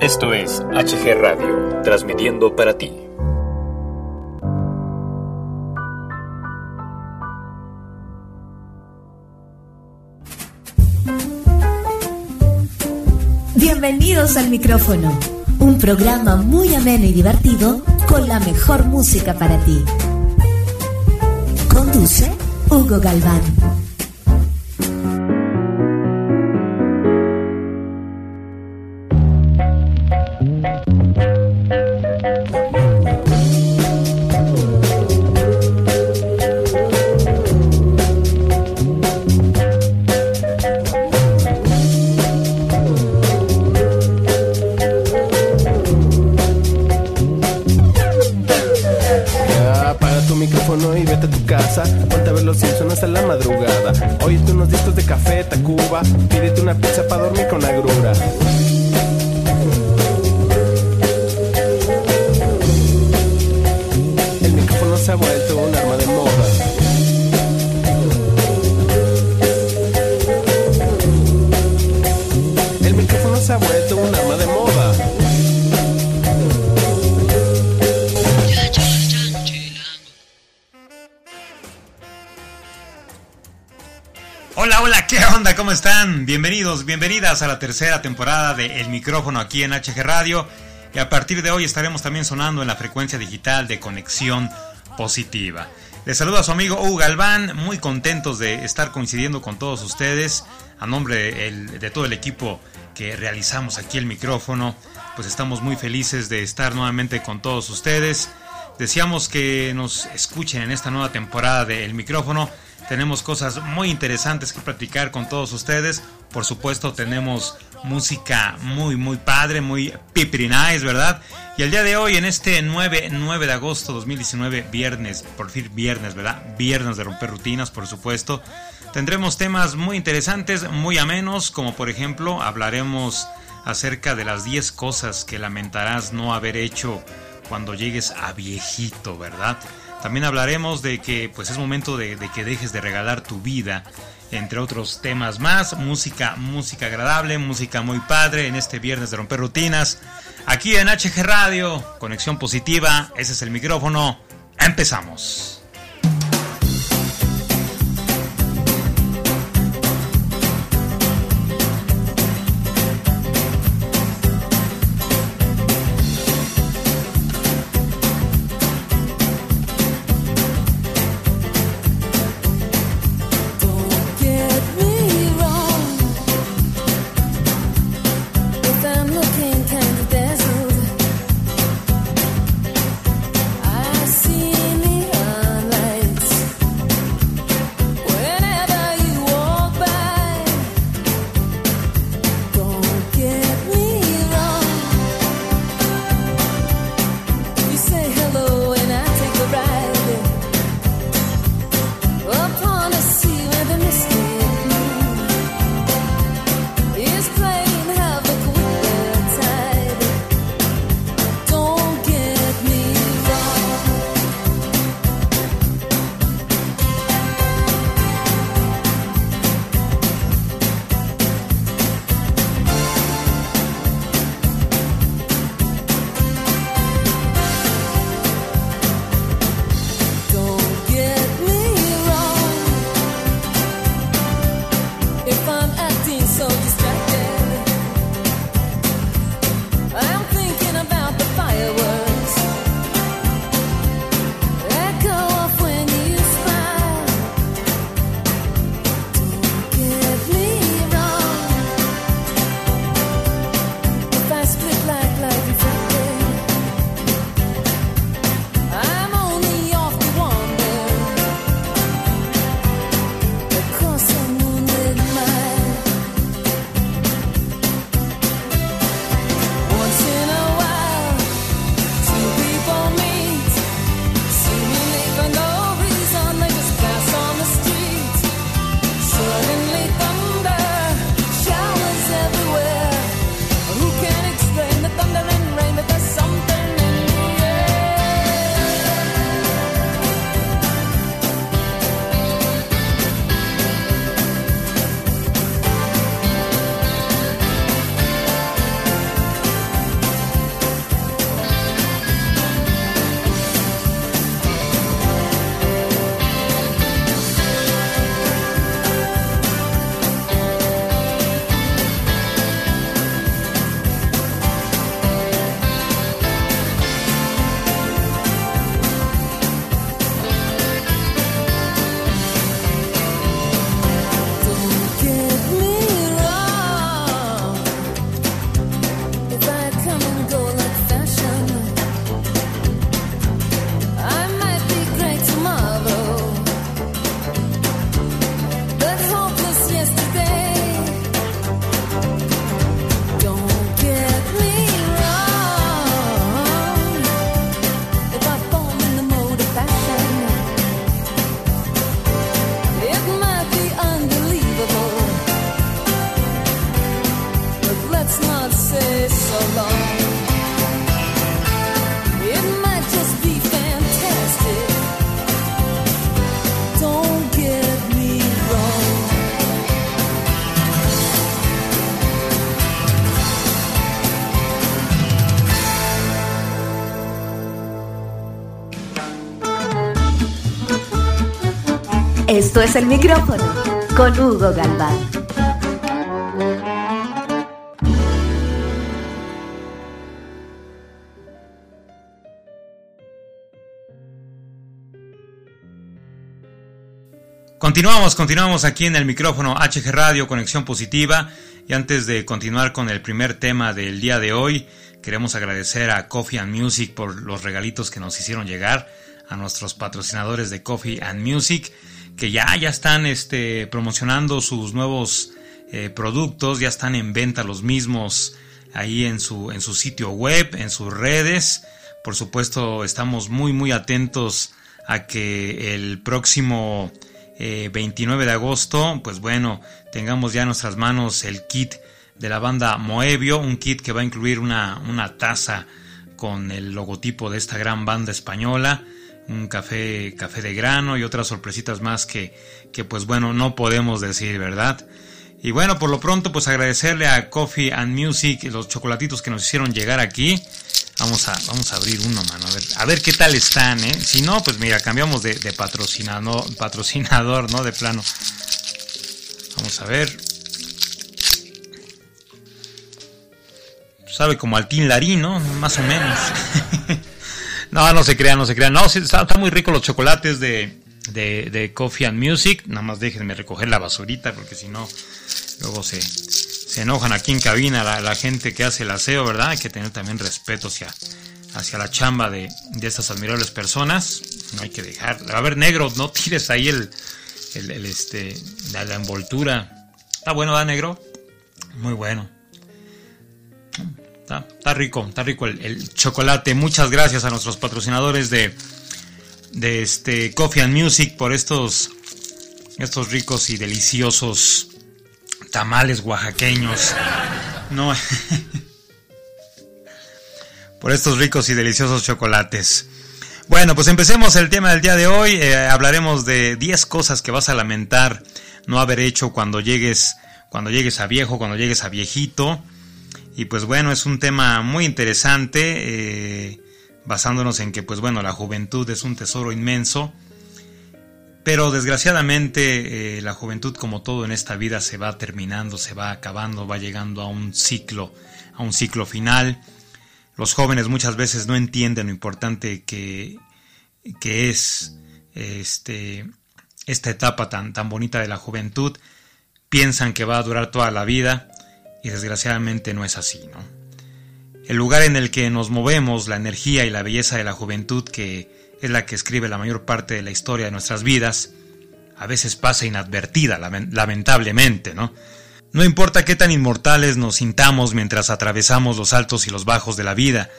Esto es HG Radio, transmitiendo para ti. Bienvenidos al micrófono, un programa muy ameno y divertido con la mejor música para ti. Conduce Hugo Galván. Bienvenidos, bienvenidas a la tercera temporada de El Micrófono aquí en HG Radio. Y a partir de hoy estaremos también sonando en la frecuencia digital de Conexión Positiva. Les saluda a su amigo Hugo Galván, muy contentos de estar coincidiendo con todos ustedes. A nombre de, todo el equipo que realizamos aquí el micrófono, pues estamos muy felices de estar nuevamente con todos ustedes. Deseamos que nos escuchen en esta nueva temporada de El Micrófono. Tenemos cosas muy interesantes que platicar con todos ustedes. Por supuesto, tenemos música muy, muy padre, muy pipri nice, ¿verdad? Y el día de hoy, en este 9, 9 de agosto 2019, viernes, por fin viernes, ¿verdad? Viernes de romper rutinas, por supuesto. Tendremos temas muy interesantes, muy amenos, como por ejemplo, hablaremos acerca de las 10 cosas que lamentarás no haber hecho cuando llegues a viejito, ¿verdad? También hablaremos de que pues es momento de, de que dejes de regalar tu vida entre otros temas más. Música, música agradable, música muy padre en este viernes de romper rutinas. Aquí en HG Radio, conexión positiva, ese es el micrófono. Empezamos. Esto es el micrófono con Hugo Galván. Continuamos, continuamos aquí en el micrófono HG Radio, Conexión Positiva. Y antes de continuar con el primer tema del día de hoy, queremos agradecer a Coffee and Music por los regalitos que nos hicieron llegar, a nuestros patrocinadores de Coffee and Music, que ya, ya están este, promocionando sus nuevos eh, productos, ya están en venta los mismos ahí en su, en su sitio web, en sus redes. Por supuesto, estamos muy, muy atentos a que el próximo 29 eh, de agosto, pues bueno, tengamos ya en nuestras manos el kit de la banda Moebio, un kit que va a incluir una, una taza con el logotipo de esta gran banda española, un café, café de grano y otras sorpresitas más que, que pues bueno, no podemos decir, ¿verdad? Y bueno, por lo pronto pues agradecerle a Coffee and Music los chocolatitos que nos hicieron llegar aquí. Vamos a, vamos a abrir uno, mano. A ver, a ver qué tal están, ¿eh? Si no, pues mira, cambiamos de, patrocinador, patrocinador, ¿no? De plano. Vamos a ver. Sabe como al Larín, ¿no? Más o menos. no, no se crean, no se crean. No, están está muy rico los chocolates de, de, Coffee and Music. Nada más déjenme recoger la basurita porque si no, luego se, se enojan aquí en cabina la, gente que hace el aseo, ¿verdad? Hay que tener también respeto hacia, hacia la chamba de, de estas admirables personas. No hay que dejar. A ver, negro, no tires ahí el, el, este, la, envoltura. Está bueno, ¿verdad, negro? Muy bueno. Está, está rico, está rico el, el, chocolate. Muchas gracias a nuestros patrocinadores de, de este Coffee and Music por estos, estos ricos y deliciosos tamales oaxaqueños. No. por estos ricos y deliciosos chocolates. Bueno, pues empecemos el tema del día de hoy. Eh, hablaremos de 10 cosas que vas a lamentar no haber hecho cuando llegues, cuando llegues a viejo, cuando llegues a viejito. Y pues bueno, es un tema muy interesante. Eh, basándonos en que, pues bueno, la juventud es un tesoro inmenso, pero desgraciadamente eh, la juventud, como todo en esta vida, se va terminando, se va acabando, va llegando a un ciclo, a un ciclo final. Los jóvenes muchas veces no entienden lo importante que, que es este, esta etapa tan, tan bonita de la juventud, piensan que va a durar toda la vida desgraciadamente no es así, ¿no? el lugar en el que nos movemos, la energía y la belleza de la juventud, que es la que escribe la mayor parte de la historia de nuestras vidas, a veces pasa inadvertida, lamentablemente, ¿no? No importa qué tan inmortales nos sintamos mientras atravesamos los altos y los bajos de la vida,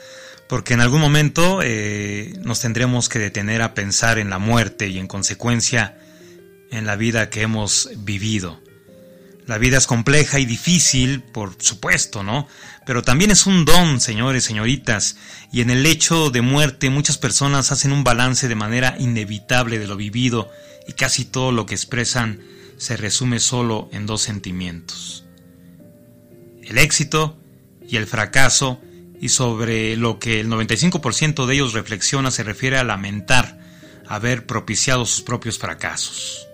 porque en algún momento eh, nos tendremos que detener a pensar en la muerte y en consecuencia en la vida que hemos vivido. La vida es compleja y difícil, por supuesto, ¿no? Pero también es un don, señores, señoritas, y en el hecho de muerte muchas personas hacen un balance de manera inevitable de lo vivido y casi todo lo que expresan se resume solo en dos sentimientos. El éxito y el fracaso, y sobre lo que el 95% de ellos reflexiona se refiere a lamentar haber propiciado sus propios fracasos.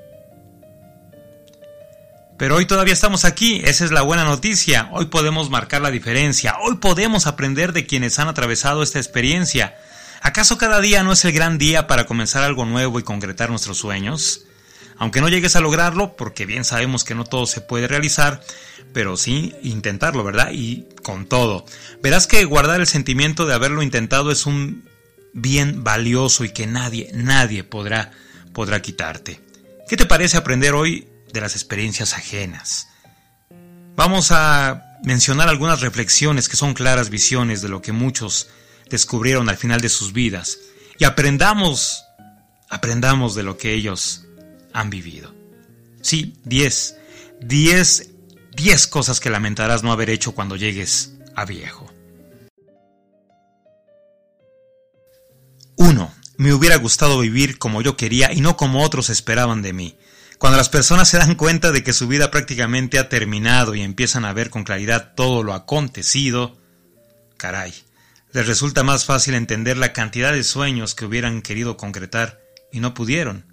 Pero hoy todavía estamos aquí, esa es la buena noticia. Hoy podemos marcar la diferencia, hoy podemos aprender de quienes han atravesado esta experiencia. ¿Acaso cada día no es el gran día para comenzar algo nuevo y concretar nuestros sueños? Aunque no llegues a lograrlo, porque bien sabemos que no todo se puede realizar, pero sí intentarlo, ¿verdad? Y con todo. Verás que guardar el sentimiento de haberlo intentado es un bien valioso y que nadie, nadie podrá, podrá quitarte. ¿Qué te parece aprender hoy de las experiencias ajenas. Vamos a mencionar algunas reflexiones que son claras visiones de lo que muchos descubrieron al final de sus vidas y aprendamos, aprendamos de lo que ellos han vivido. Sí, 10, 10, 10 cosas que lamentarás no haber hecho cuando llegues a viejo. 1. Me hubiera gustado vivir como yo quería y no como otros esperaban de mí. Cuando las personas se dan cuenta de que su vida prácticamente ha terminado y empiezan a ver con claridad todo lo acontecido, caray, les resulta más fácil entender la cantidad de sueños que hubieran querido concretar y no pudieron.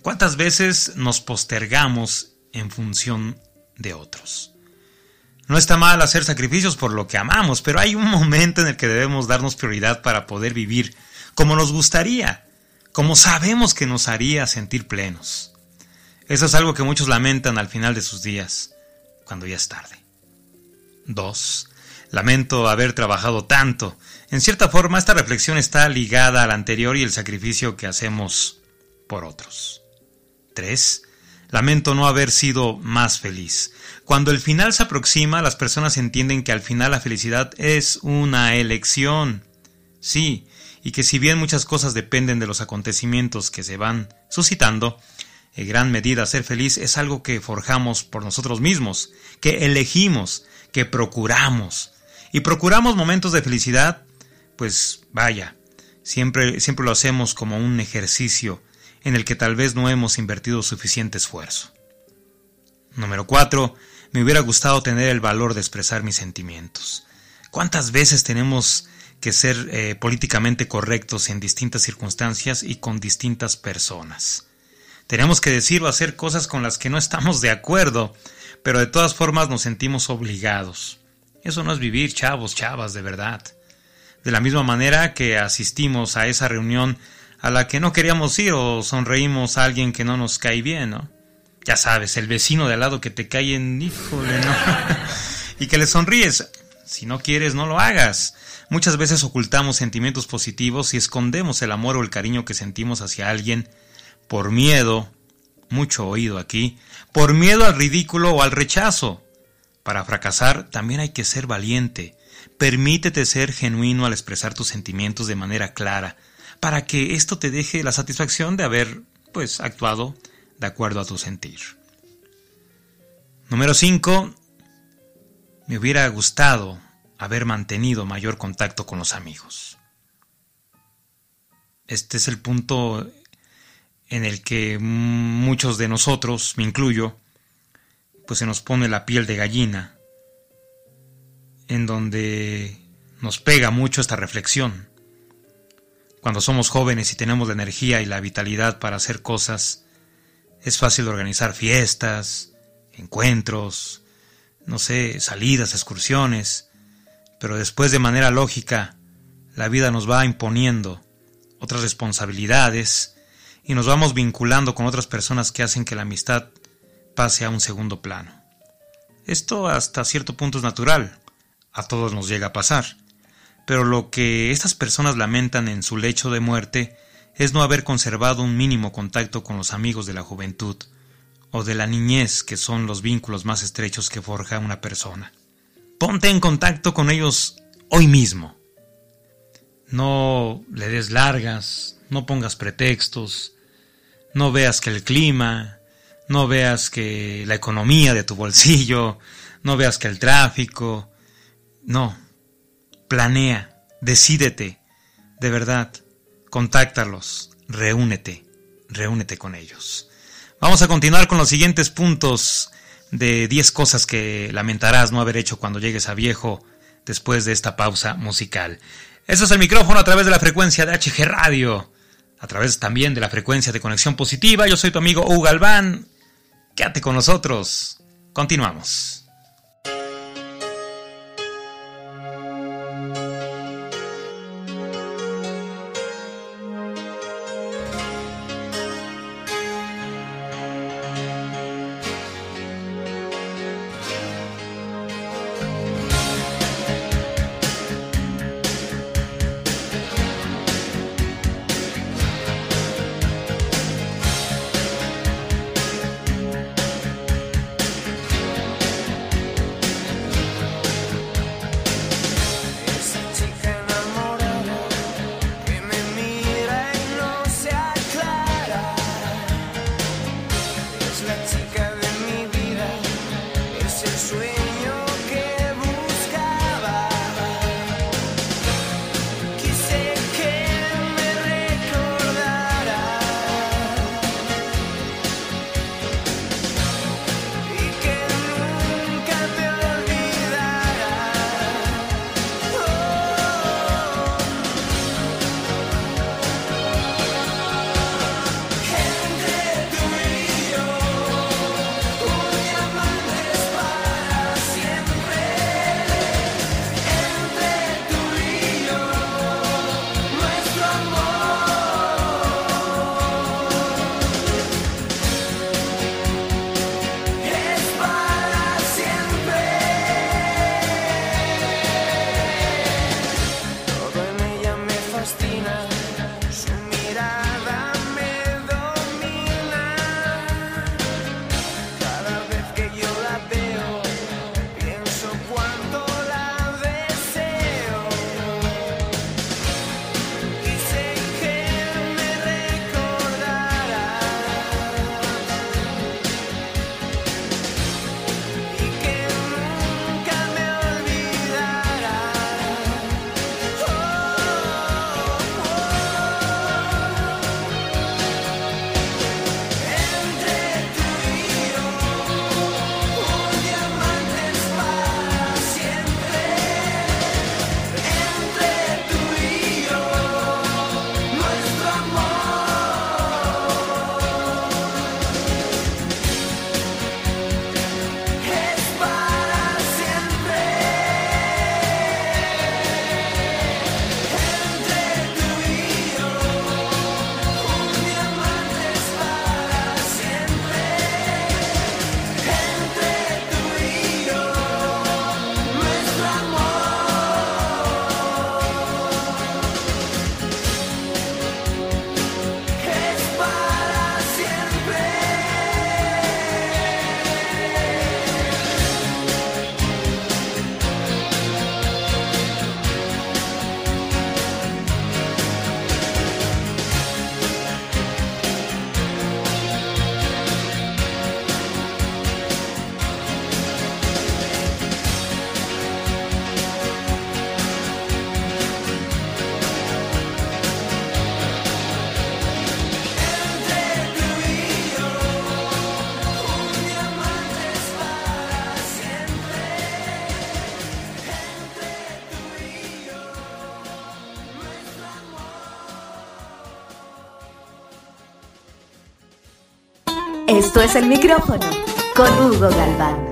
¿Cuántas veces nos postergamos en función de otros? No está mal hacer sacrificios por lo que amamos, pero hay un momento en el que debemos darnos prioridad para poder vivir como nos gustaría, como sabemos que nos haría sentir plenos. Eso es algo que muchos lamentan al final de sus días, cuando ya es tarde. 2. Lamento haber trabajado tanto. En cierta forma, esta reflexión está ligada a la anterior y el sacrificio que hacemos por otros. 3. Lamento no haber sido más feliz. Cuando el final se aproxima, las personas entienden que al final la felicidad es una elección. Sí, y que si bien muchas cosas dependen de los acontecimientos que se van suscitando, en gran medida ser feliz es algo que forjamos por nosotros mismos, que elegimos, que procuramos. Y procuramos momentos de felicidad, pues vaya, siempre, siempre lo hacemos como un ejercicio en el que tal vez no hemos invertido suficiente esfuerzo. Número 4. Me hubiera gustado tener el valor de expresar mis sentimientos. ¿Cuántas veces tenemos que ser eh, políticamente correctos en distintas circunstancias y con distintas personas? Tenemos que decir o hacer cosas con las que no estamos de acuerdo, pero de todas formas nos sentimos obligados. Eso no es vivir, chavos, chavas, de verdad. De la misma manera que asistimos a esa reunión a la que no queríamos ir o sonreímos a alguien que no nos cae bien, ¿no? Ya sabes, el vecino de al lado que te cae en híjole, ¿no? y que le sonríes. Si no quieres, no lo hagas. Muchas veces ocultamos sentimientos positivos y escondemos el amor o el cariño que sentimos hacia alguien por miedo, mucho oído aquí, por miedo al ridículo o al rechazo. Para fracasar también hay que ser valiente. Permítete ser genuino al expresar tus sentimientos de manera clara, para que esto te deje la satisfacción de haber, pues, actuado de acuerdo a tu sentir. Número 5. Me hubiera gustado haber mantenido mayor contacto con los amigos. Este es el punto en el que muchos de nosotros, me incluyo, pues se nos pone la piel de gallina, en donde nos pega mucho esta reflexión. Cuando somos jóvenes y tenemos la energía y la vitalidad para hacer cosas, es fácil organizar fiestas, encuentros, no sé, salidas, excursiones, pero después de manera lógica, la vida nos va imponiendo otras responsabilidades, y nos vamos vinculando con otras personas que hacen que la amistad pase a un segundo plano. Esto hasta cierto punto es natural, a todos nos llega a pasar, pero lo que estas personas lamentan en su lecho de muerte es no haber conservado un mínimo contacto con los amigos de la juventud o de la niñez, que son los vínculos más estrechos que forja una persona. Ponte en contacto con ellos hoy mismo. No le des largas, no pongas pretextos, no veas que el clima, no veas que la economía de tu bolsillo, no veas que el tráfico, no, planea, decídete, de verdad, contáctalos, reúnete, reúnete con ellos. Vamos a continuar con los siguientes puntos de 10 cosas que lamentarás no haber hecho cuando llegues a viejo después de esta pausa musical. Eso es el micrófono a través de la frecuencia de HG Radio a través también de la frecuencia de conexión positiva. Yo soy tu amigo Hugo Galván. Quédate con nosotros. Continuamos. Esto es el micrófono con Hugo Galván.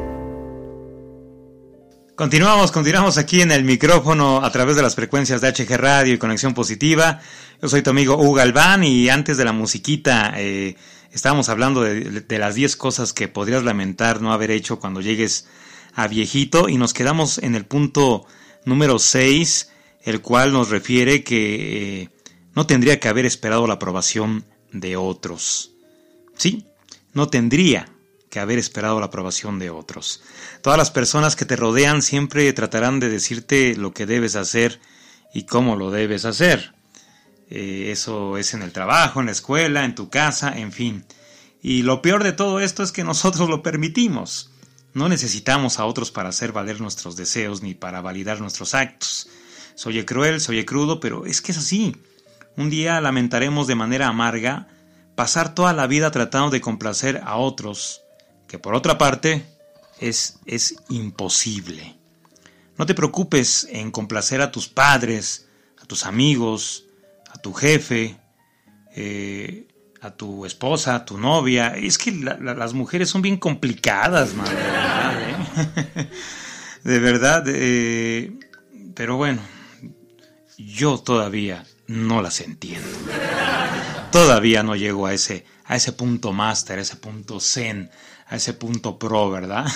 Continuamos, continuamos aquí en el micrófono a través de las frecuencias de HG Radio y Conexión Positiva. Yo soy tu amigo Hugo Galván y antes de la musiquita eh, estábamos hablando de, las 10 cosas que podrías lamentar no haber hecho cuando llegues a viejito y nos quedamos en el punto número 6, el cual nos refiere que eh, no tendría que haber esperado la aprobación de otros. Sí, no tendría que haber esperado la aprobación de otros. Todas las personas que te rodean siempre tratarán de decirte lo que debes hacer y cómo lo debes hacer. Eh, eso es en el trabajo, en la escuela, en tu casa, en fin. Y lo peor de todo esto es que nosotros lo permitimos. No necesitamos a otros para hacer valer nuestros deseos ni para validar nuestros actos. Soy cruel, soy crudo, pero es que es así. Un día lamentaremos de manera amarga pasar toda la vida tratando de complacer a otros, que por otra parte es, es imposible. No te preocupes en complacer a tus padres, a tus amigos, a tu jefe, eh, a tu esposa, a tu novia. Es que las mujeres son bien complicadas, madre, de verdad. ¿eh? de verdad eh, pero bueno, yo todavía no las entiendo. Todavía no llego a ese, a ese punto máster, a ese punto zen, a ese punto pro, ¿verdad?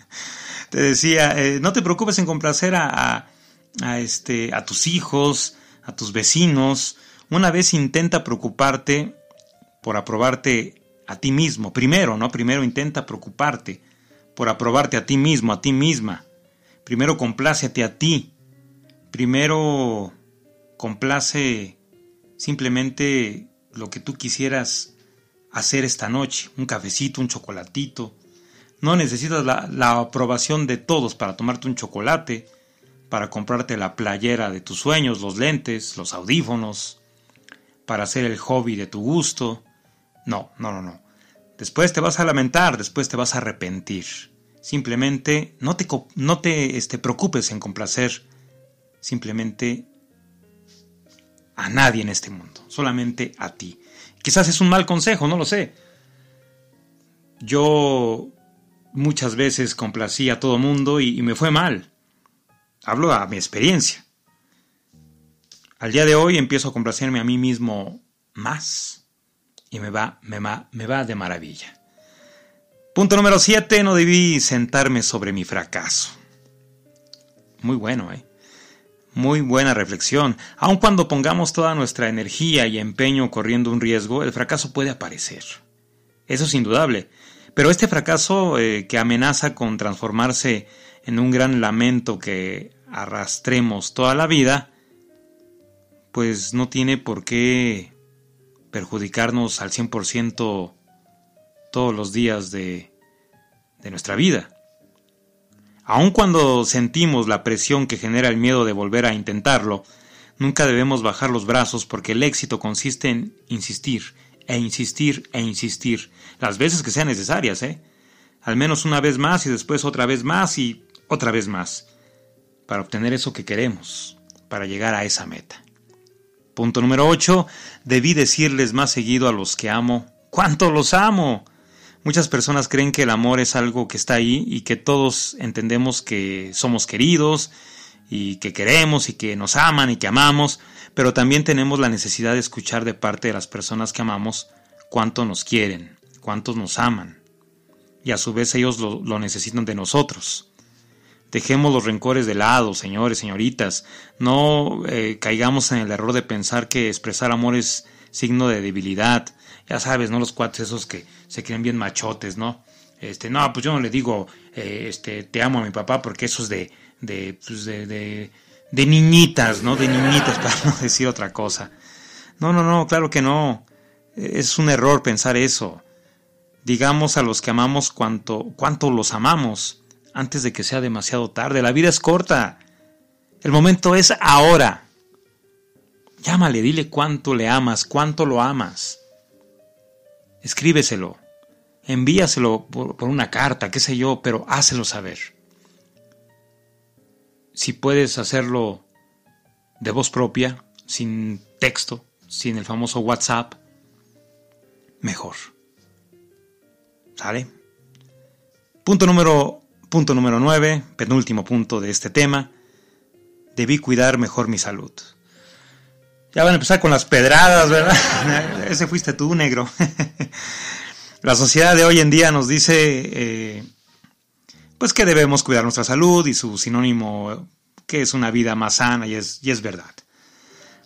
te decía, eh, no te preocupes en complacer a, a, este, a tus hijos, a tus vecinos. Una vez intenta preocuparte por aprobarte a ti mismo. Primero, ¿no? Primero intenta preocuparte por aprobarte a ti mismo, a ti misma. Primero complácete a ti. Primero complace simplemente lo que tú quisieras hacer esta noche. Un cafecito, un chocolatito. No necesitas la, la aprobación de todos para tomarte un chocolate, para comprarte la playera de tus sueños, los lentes, los audífonos, para hacer el hobby de tu gusto, no, no, no, no. Después te vas a lamentar, después te vas a arrepentir. Simplemente no te, no te este, preocupes en complacer simplemente a nadie en este mundo, solamente a ti. Quizás es un mal consejo, no lo sé. Yo muchas veces complací a todo mundo y, me fue mal. Hablo a mi experiencia. Al día de hoy empiezo a complacerme a mí mismo más y me va, me va, me va de maravilla. Punto número 7, no debí sentarme sobre mi fracaso. Muy bueno, ¿eh? Muy buena reflexión. Aun cuando pongamos toda nuestra energía y empeño corriendo un riesgo, el fracaso puede aparecer. Eso es indudable. Pero este fracaso eh, que amenaza con transformarse en un gran lamento que arrastremos toda la vida, pues no tiene por qué perjudicarnos al 100% todos los días de, de nuestra vida. Aun cuando sentimos la presión que genera el miedo de volver a intentarlo, nunca debemos bajar los brazos porque el éxito consiste en insistir, e insistir, e insistir, las veces que sean necesarias, ¿eh? Al menos una vez más y después otra vez más y otra vez más, para obtener eso que queremos, para llegar a esa meta. Punto número 8. Debí decirles más seguido a los que amo. ¡Cuánto los amo! Muchas personas creen que el amor es algo que está ahí y que todos entendemos que somos queridos y que queremos y que nos aman y que amamos, pero también tenemos la necesidad de escuchar de parte de las personas que amamos cuánto nos quieren, cuántos nos aman. Y a su vez ellos lo, necesitan de nosotros. Dejemos los rencores de lado, señores, señoritas. No eh, caigamos en el error de pensar que expresar amor es signo de debilidad. Ya sabes, ¿no? Los cuates esos que se creen bien machotes, ¿no? Este, no, pues yo no le digo, eh, este, te amo a mi papá porque eso es de, de, pues de, de, de niñitas, ¿no? De niñitas, para no decir otra cosa. No, no, no, claro que no. Es un error pensar eso. Digamos a los que amamos cuánto, cuánto los amamos antes de que sea demasiado tarde. La vida es corta. El momento es ahora. Llámale, dile cuánto le amas, cuánto lo amas. Escríbeselo. Envíaselo por, una carta, qué sé yo, pero hácelo saber. Si puedes hacerlo de voz propia, sin texto, sin el famoso WhatsApp, mejor. ¿Sale? Punto número, punto número 9, penúltimo punto de este tema. Debí cuidar mejor mi salud. Ya van a empezar con las pedradas, ¿verdad? Ese fuiste tú, negro. La sociedad de hoy en día nos dice eh, pues que debemos cuidar nuestra salud y su sinónimo que es una vida más sana y es, y es verdad.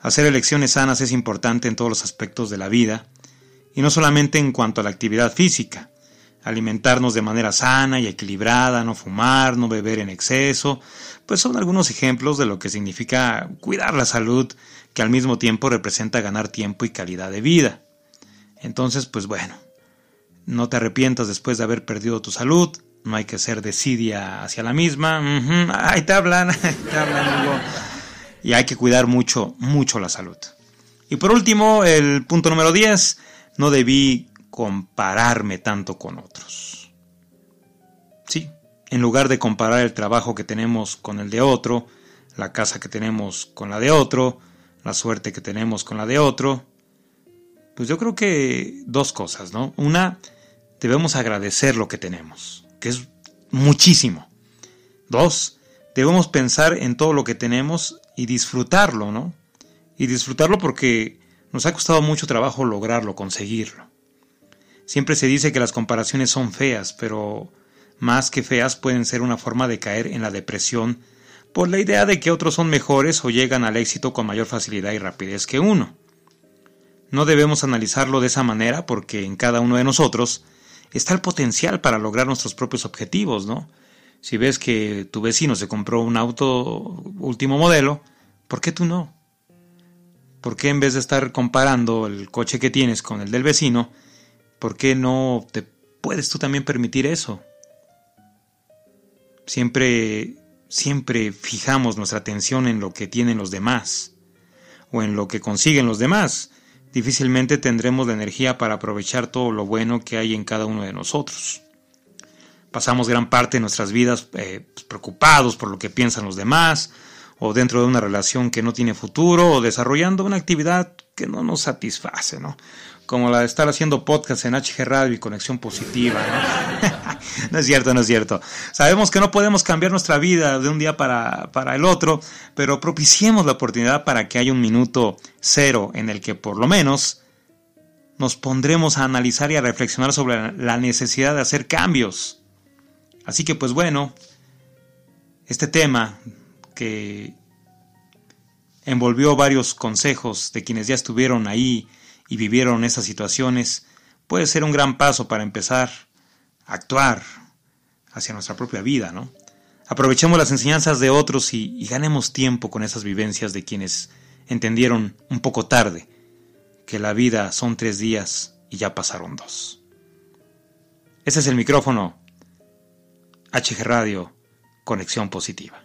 Hacer elecciones sanas es importante en todos los aspectos de la vida y no solamente en cuanto a la actividad física. Alimentarnos de manera sana y equilibrada, no fumar, no beber en exceso, pues son algunos ejemplos de lo que significa cuidar la salud que al mismo tiempo representa ganar tiempo y calidad de vida. Entonces, pues bueno, no te arrepientas después de haber perdido tu salud, no hay que ser desidia hacia la misma. Ay, te hablan, te hablan, Y hay que cuidar mucho, mucho la salud. Y por último, el punto número 10, no debí compararme tanto con otros. Sí, en lugar de comparar el trabajo que tenemos con el de otro, la casa que tenemos con la de otro, la suerte que tenemos con la de otro, pues yo creo que dos cosas, ¿no? Una, debemos agradecer lo que tenemos que es muchísimo. Dos, debemos pensar en todo lo que tenemos y disfrutarlo, ¿no? Y disfrutarlo porque nos ha costado mucho trabajo lograrlo, conseguirlo. Siempre se dice que las comparaciones son feas, pero más que feas pueden ser una forma de caer en la depresión por la idea de que otros son mejores o llegan al éxito con mayor facilidad y rapidez que uno. No debemos analizarlo de esa manera porque en cada uno de nosotros está el potencial para lograr nuestros propios objetivos, ¿no? Si ves que tu vecino se compró un auto último modelo, ¿por qué tú no? ¿Por qué en vez de estar comparando el coche que tienes con el del vecino, por qué no te puedes tú también permitir eso? Siempre siempre fijamos nuestra atención en lo que tienen los demás o en lo que consiguen los demás difícilmente tendremos la energía para aprovechar todo lo bueno que hay en cada uno de nosotros. Pasamos gran parte de nuestras vidas eh, pues, preocupados por lo que piensan los demás, o dentro de una relación que no tiene futuro, o desarrollando una actividad que no nos satisface, ¿no? Como la de estar haciendo podcast en HG Radio y Conexión Positiva, ¿no? no es cierto, no es cierto. Sabemos que no podemos cambiar nuestra vida de un día para, para el otro, pero propiciemos la oportunidad para que haya un minuto cero en el que por lo menos nos pondremos a analizar y a reflexionar sobre la necesidad de hacer cambios. Así que pues bueno, este tema que envolvió varios consejos de quienes ya estuvieron ahí y vivieron esas situaciones, puede ser un gran paso para empezar a actuar hacia nuestra propia vida, ¿no? Aprovechemos las enseñanzas de otros y, ganemos tiempo con esas vivencias de quienes entendieron un poco tarde que la vida son tres días y ya pasaron dos. Ese es el micrófono HG Radio, Conexión Positiva.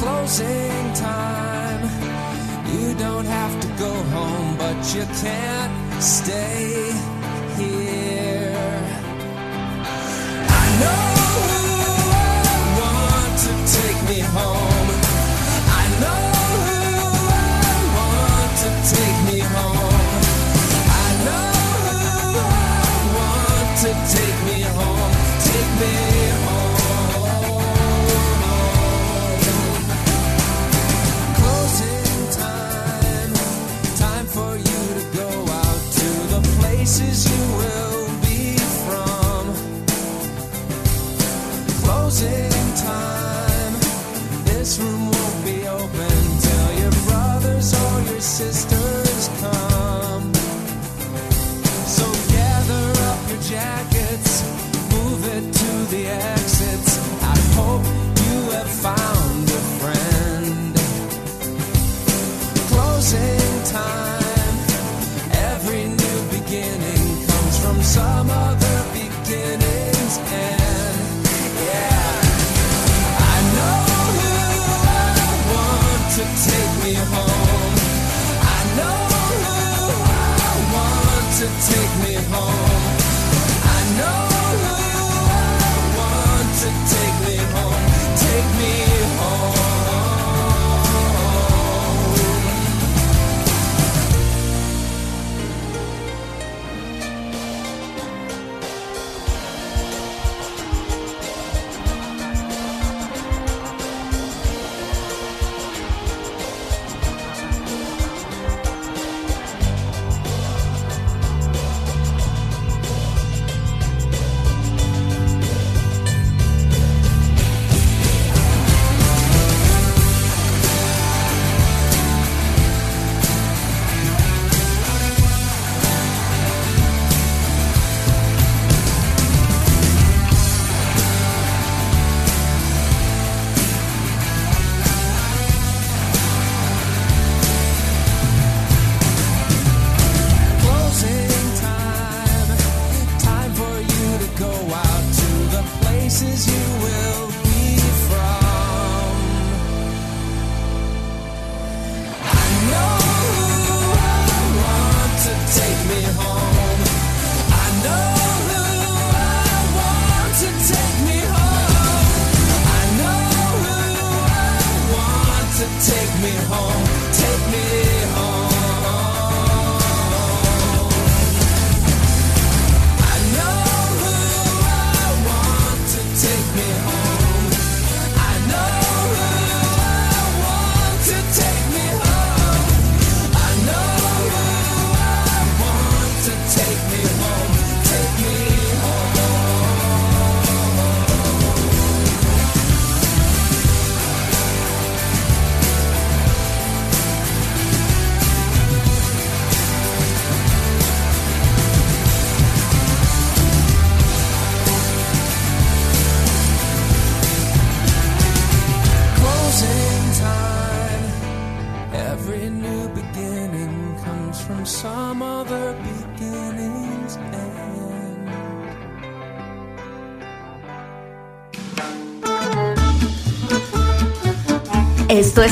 Closing time. You don't have to go home, but you can't stay here I know who want to take me home. I know who want to take me home. I know who want to take me home. Take me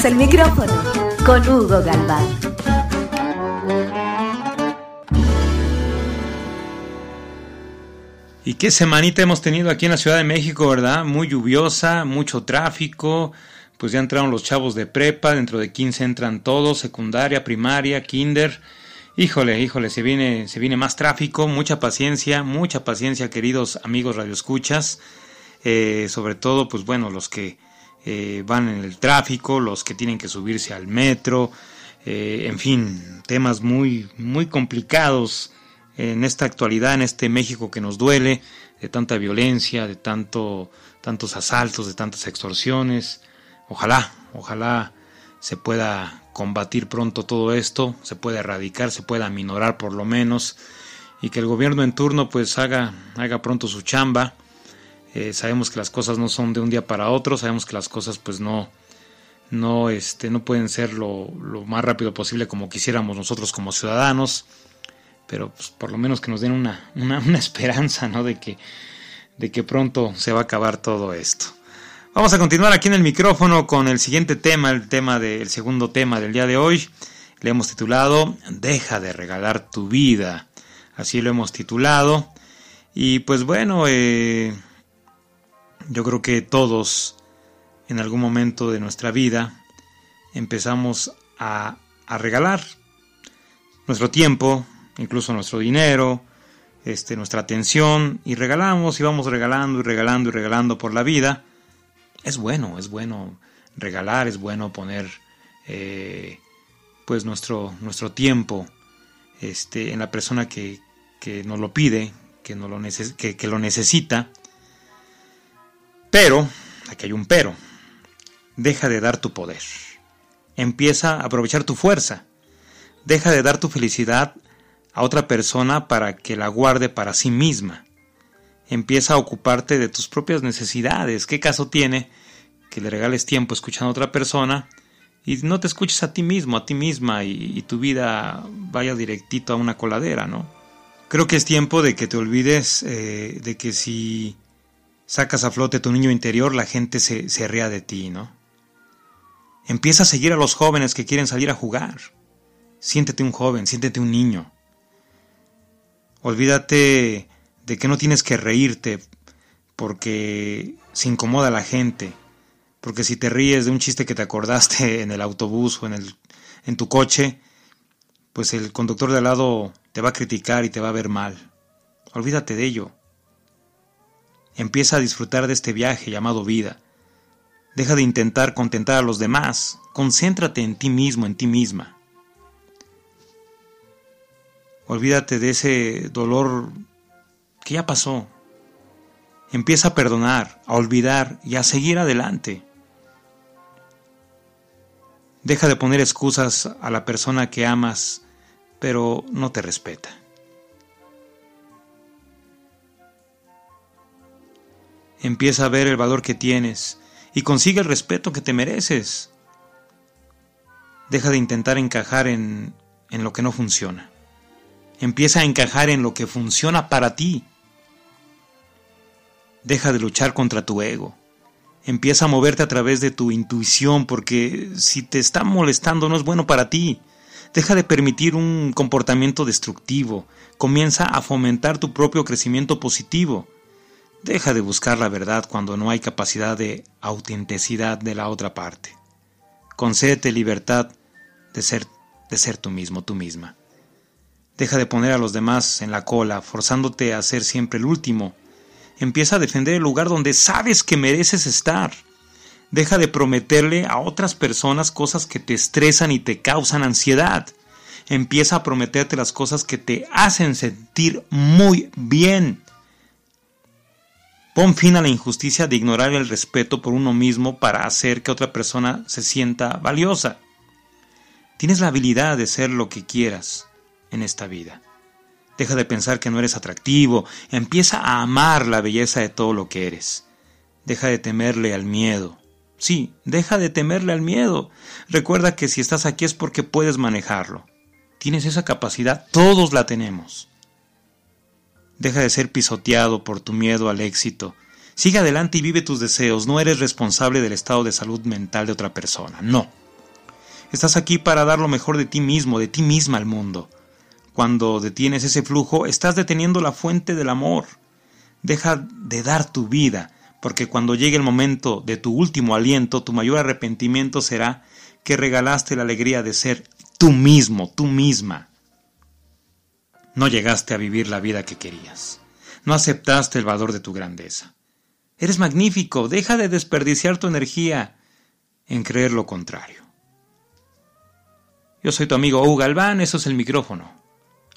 el micrófono con Hugo Galván. Y qué semanita hemos tenido aquí en la Ciudad de México, ¿verdad? Muy lluviosa, mucho tráfico, pues ya entraron los chavos de prepa, dentro de 15 entran todos, secundaria, primaria, kinder. Híjole, híjole, se viene, se viene más tráfico, mucha paciencia, mucha paciencia, queridos amigos radioescuchas. Eh, sobre todo, pues bueno, los que eh, van en el tráfico, los que tienen que subirse al metro, eh, en fin, temas muy, muy complicados en esta actualidad, en este México que nos duele, de tanta violencia, de tanto, tantos asaltos, de tantas extorsiones. Ojalá, ojalá se pueda combatir pronto todo esto, se pueda erradicar, se pueda aminorar por lo menos, y que el gobierno en turno pues haga, haga pronto su chamba. Eh, sabemos que las cosas no son de un día para otro, sabemos que las cosas pues no, no, este, no pueden ser lo, más rápido posible como quisiéramos nosotros como ciudadanos pero pues, por lo menos que nos den una, una, una, esperanza, ¿no? De que, de que pronto se va a acabar todo esto. Vamos a continuar aquí en el micrófono con el siguiente tema, el tema del segundo tema del día de hoy. Le hemos titulado Deja de regalar tu vida. Así lo hemos titulado. Y pues bueno, eh, yo creo que todos en algún momento de nuestra vida empezamos a, a regalar nuestro tiempo, incluso nuestro dinero, este, nuestra atención, y regalamos y vamos regalando y regalando y regalando por la vida. Es bueno, es bueno regalar, es bueno poner eh, pues nuestro, nuestro tiempo este, en la persona que, que nos lo pide, que, no lo que, que lo necesita. Pero, aquí hay un pero, deja de dar tu poder. Empieza a aprovechar tu fuerza. Deja de dar tu felicidad a otra persona para que la guarde para sí misma. Empieza a ocuparte de tus propias necesidades. ¿Qué caso tiene que le regales tiempo escuchando a otra persona y no te escuches a ti mismo, a ti misma y, tu vida vaya directito a una coladera, ¿no? Creo que es tiempo de que te olvides eh, de que si sacas a flote tu niño interior, la gente se, se ría de ti, ¿no? Empieza a seguir a los jóvenes que quieren salir a jugar. Siéntete un joven, siéntete un niño. Olvídate de que no tienes que reírte porque se incomoda a la gente. Porque si te ríes de un chiste que te acordaste en el autobús o en, el, en tu coche, pues el conductor de al lado te va a criticar y te va a ver mal. Olvídate de ello. Empieza a disfrutar de este viaje llamado vida. Deja de intentar contentar a los demás. Concéntrate en ti mismo, en ti misma. Olvídate de ese dolor que ya pasó. Empieza a perdonar, a olvidar y a seguir adelante. Deja de poner excusas a la persona que amas, pero no te respeta. Empieza a ver el valor que tienes y consigue el respeto que te mereces. Deja de intentar encajar en, en lo que no funciona. Empieza a encajar en lo que funciona para ti. Deja de luchar contra tu ego. Empieza a moverte a través de tu intuición porque si te está molestando no es bueno para ti. Deja de permitir un comportamiento destructivo. Comienza a fomentar tu propio crecimiento positivo. Deja de buscar la verdad cuando no hay capacidad de autenticidad de la otra parte. Concédete libertad de ser, de ser tú mismo, tú misma. Deja de poner a los demás en la cola, forzándote a ser siempre el último. Empieza a defender el lugar donde sabes que mereces estar. Deja de prometerle a otras personas cosas que te estresan y te causan ansiedad. Empieza a prometerte las cosas que te hacen sentir muy bien. Pon fin a la injusticia de ignorar el respeto por uno mismo para hacer que otra persona se sienta valiosa. Tienes la habilidad de ser lo que quieras en esta vida. Deja de pensar que no eres atractivo, empieza a amar la belleza de todo lo que eres. Deja de temerle al miedo. Sí, deja de temerle al miedo. Recuerda que si estás aquí es porque puedes manejarlo. Tienes esa capacidad, todos la tenemos. Deja de ser pisoteado por tu miedo al éxito. Sigue adelante y vive tus deseos. No eres responsable del estado de salud mental de otra persona. No. Estás aquí para dar lo mejor de ti mismo, de ti misma al mundo. Cuando detienes ese flujo, estás deteniendo la fuente del amor. Deja de dar tu vida, porque cuando llegue el momento de tu último aliento, tu mayor arrepentimiento será que regalaste la alegría de ser tú mismo, tú misma. No llegaste a vivir la vida que querías. No aceptaste el valor de tu grandeza. Eres magnífico, deja de desperdiciar tu energía en creer lo contrario. Yo soy tu amigo Hugo Galván, eso es el micrófono.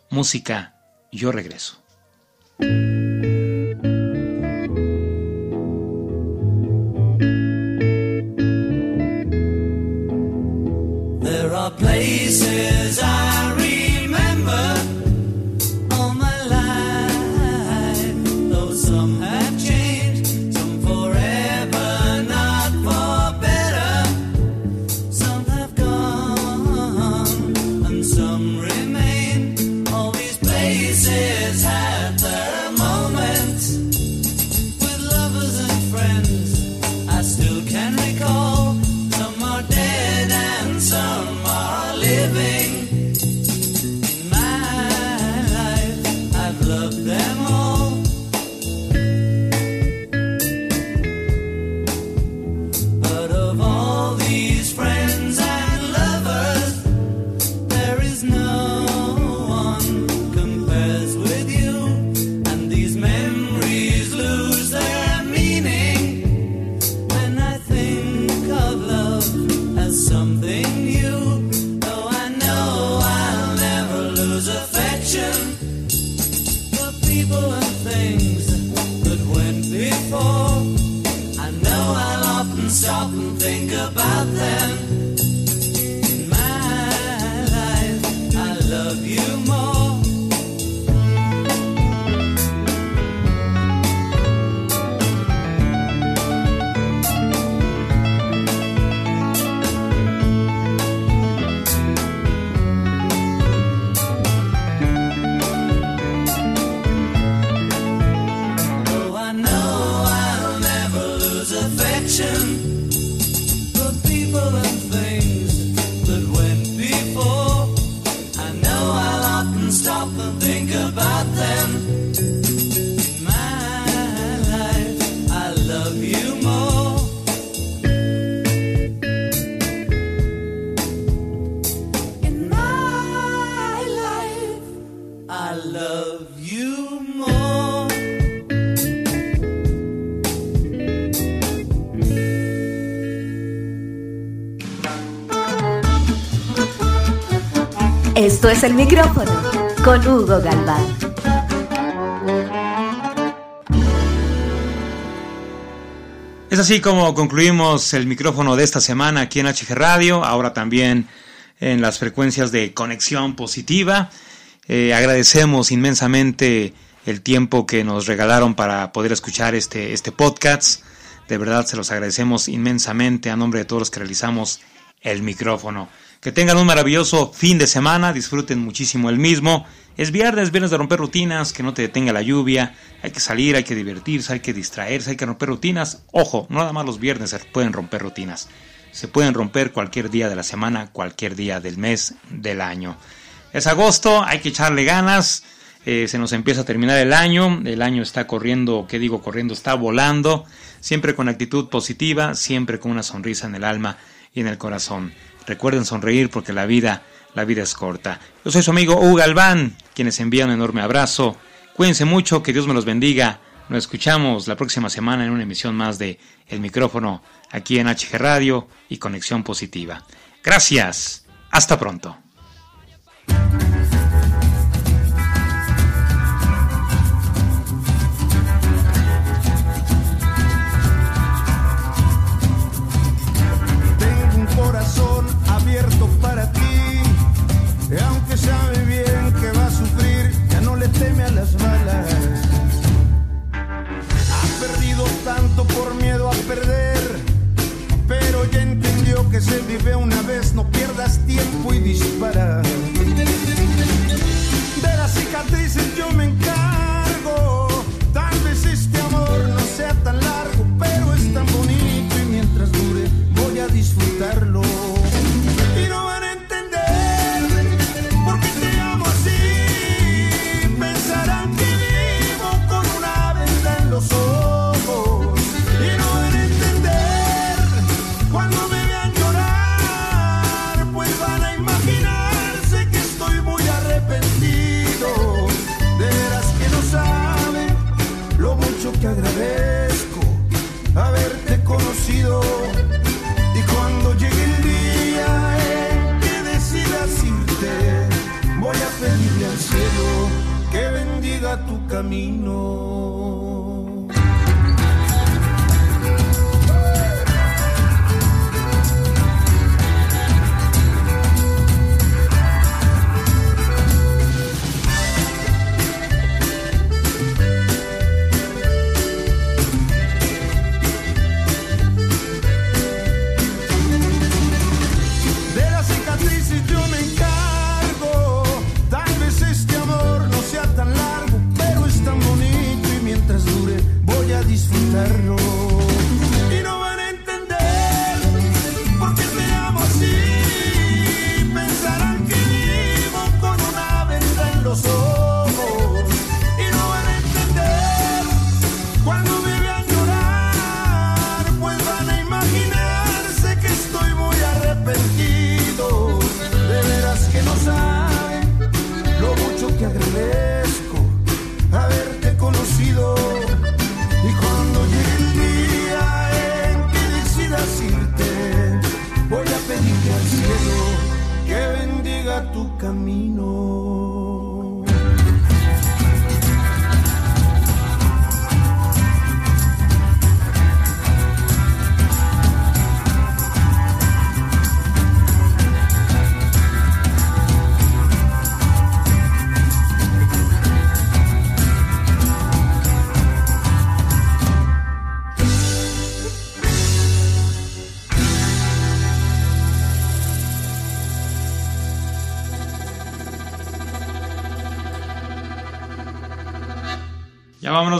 Música, yo regreso. El micrófono con Hugo Galván. Es así como concluimos el micrófono de esta semana aquí en HG Radio, ahora también en las frecuencias de conexión positiva. Eh, agradecemos inmensamente el tiempo que nos regalaron para poder escuchar este, este podcast. De verdad se los agradecemos inmensamente a nombre de todos los que realizamos el micrófono. Que tengan un maravilloso fin de semana, disfruten muchísimo el mismo. Es viernes, viernes de romper rutinas, que no te detenga la lluvia. Hay que salir, hay que divertirse, hay que distraerse, hay que romper rutinas. Ojo, no nada más los viernes se pueden romper rutinas. Se pueden romper cualquier día de la semana, cualquier día del mes, del año. Es agosto, hay que echarle ganas. Eh, se nos empieza a terminar el año. El año está corriendo, ¿qué digo corriendo? Está volando. Siempre con actitud positiva, siempre con una sonrisa en el alma y en el corazón. Recuerden sonreír porque la vida, la vida es corta. Yo soy su amigo Hugo Galván, quienes envían un enorme abrazo. Cuídense mucho, que Dios me los bendiga. Nos escuchamos la próxima semana en una emisión más de El micrófono aquí en HG Radio y Conexión Positiva. Gracias. Hasta pronto. se vive una vez, no pierdas tiempo y dispara. De las cicatrices yo me encargo, tal vez este amor no sea tan largo, pero es tan bonito y mientras dure voy a disfrutarlo.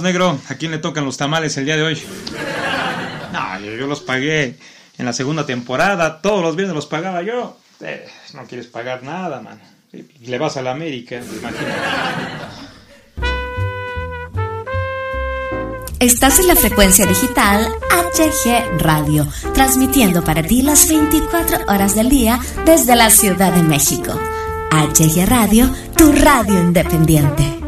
Negro. ¿A quién le tocan los tamales el día de hoy? No, yo, los pagué en la segunda temporada. Todos los viernes los pagaba yo. Eh, no quieres pagar nada, man. Le vas a la América, imagínate. Estás en la frecuencia digital HG Radio, transmitiendo para ti las 24 horas del día desde la Ciudad de México. HG Radio, tu radio independiente.